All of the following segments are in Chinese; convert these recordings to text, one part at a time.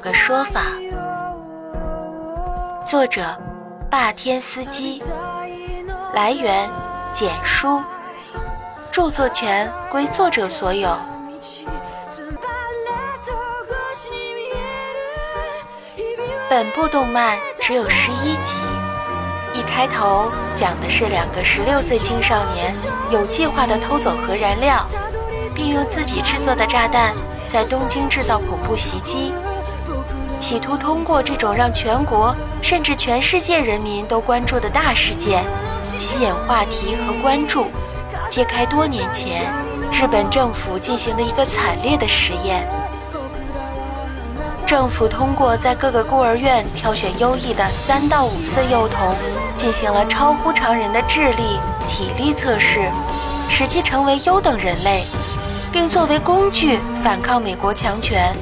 个说法。作者：霸天司机。来源：简书。著作权归作者所有。本部动漫只有十一集。一开头讲的是两个十六岁青少年有计划地偷走核燃料，并用自己制作的炸弹在东京制造恐怖袭击，企图通过这种让全国甚至全世界人民都关注的大事件，吸引话题和关注，揭开多年前日本政府进行的一个惨烈的实验。政府通过在各个孤儿院挑选优异的三到五岁幼童，进行了超乎常人的智力、体力测试，使其成为优等人类，并作为工具反抗美国强权。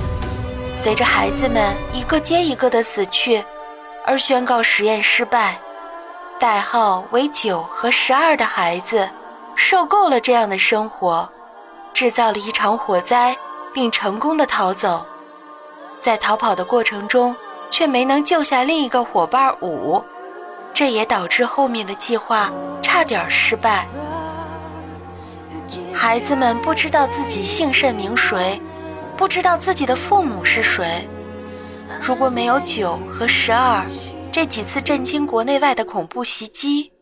随着孩子们一个接一个的死去，而宣告实验失败。代号为九和十二的孩子受够了这样的生活，制造了一场火灾，并成功的逃走。在逃跑的过程中，却没能救下另一个伙伴五，这也导致后面的计划差点失败。孩子们不知道自己姓甚名谁，不知道自己的父母是谁。如果没有九和十二这几次震惊国内外的恐怖袭击，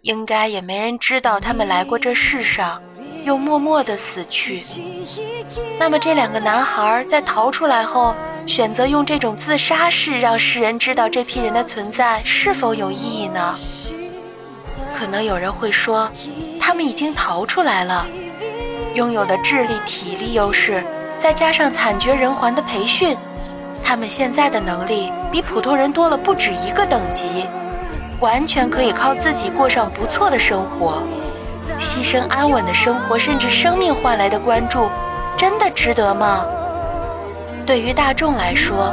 应该也没人知道他们来过这世上，又默默的死去。那么这两个男孩在逃出来后，选择用这种自杀式让世人知道这批人的存在是否有意义呢？可能有人会说，他们已经逃出来了，拥有的智力、体力优势，再加上惨绝人寰的培训，他们现在的能力比普通人多了不止一个等级，完全可以靠自己过上不错的生活。牺牲安稳的生活，甚至生命换来的关注，真的值得吗？对于大众来说，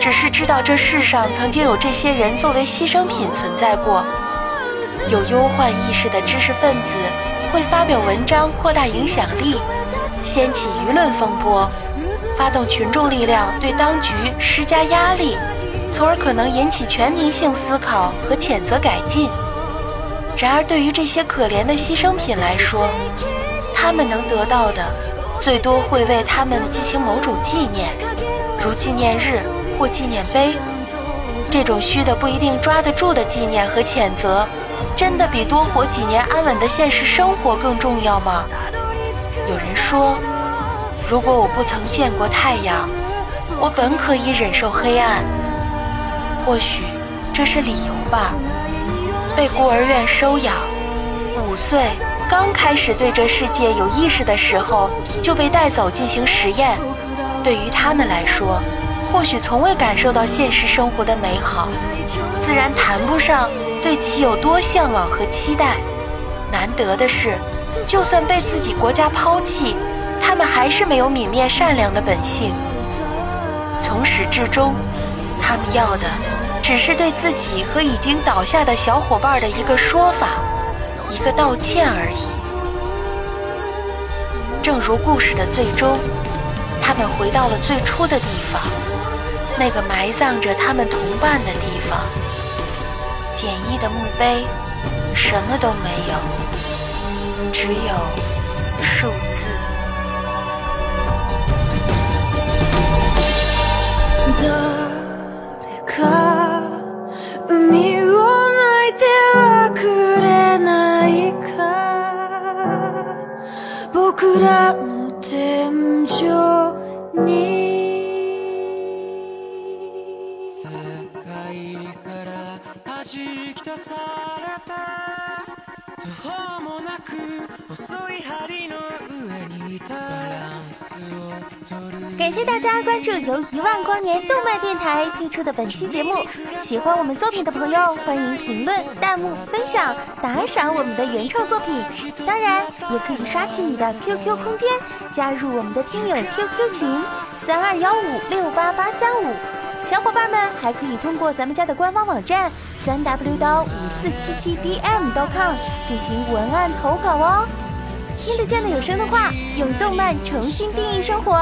只是知道这世上曾经有这些人作为牺牲品存在过。有忧患意识的知识分子会发表文章，扩大影响力，掀起舆论风波，发动群众力量对当局施加压力，从而可能引起全民性思考和谴责改进。然而，对于这些可怜的牺牲品来说，他们能得到的。最多会为他们进行某种纪念，如纪念日或纪念碑。这种虚的不一定抓得住的纪念和谴责，真的比多活几年安稳的现实生活更重要吗？人说，如果我不曾见过太阳，我本可以忍受黑暗。或许这是理由吧。被孤儿院收养，五岁。刚开始对这世界有意识的时候，就被带走进行实验。对于他们来说，或许从未感受到现实生活的美好，自然谈不上对其有多向往和期待。难得的是，就算被自己国家抛弃，他们还是没有泯灭善良的本性。从始至终，他们要的只是对自己和已经倒下的小伙伴的一个说法。一个道歉而已。正如故事的最终，他们回到了最初的地方，那个埋葬着他们同伴的地方。简易的墓碑，什么都没有，只有。誰か海を巻いてはくれないか僕らの天井に世界から弾き出された途方もなく細い針の上にいたバランスを取る感谢大家关注由一万光年动漫电台推出的本期节目。喜欢我们作品的朋友，欢迎评论、弹幕、分享、打赏我们的原创作品。当然，也可以刷起你的 QQ 空间，加入我们的听友 QQ 群三二幺五六八八三五。小伙伴们还可以通过咱们家的官方网站 三 w 到五四七七 dm.com 进行文案投稿哦。听得见的有声的话，用动漫重新定义生活。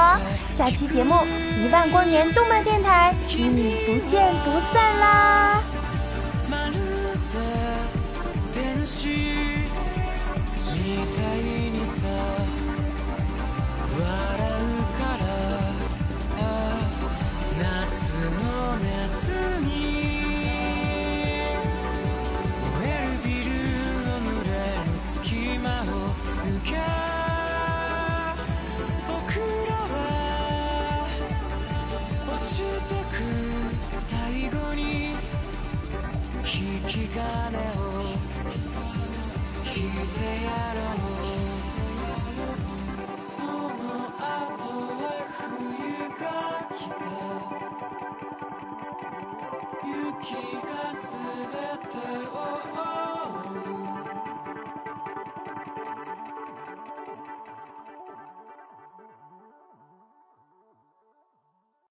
下期节目《一万光年动漫电台》与你不见不散啦！引き金を引いてやろう。その後は冬が来て。雪が全てを覆う。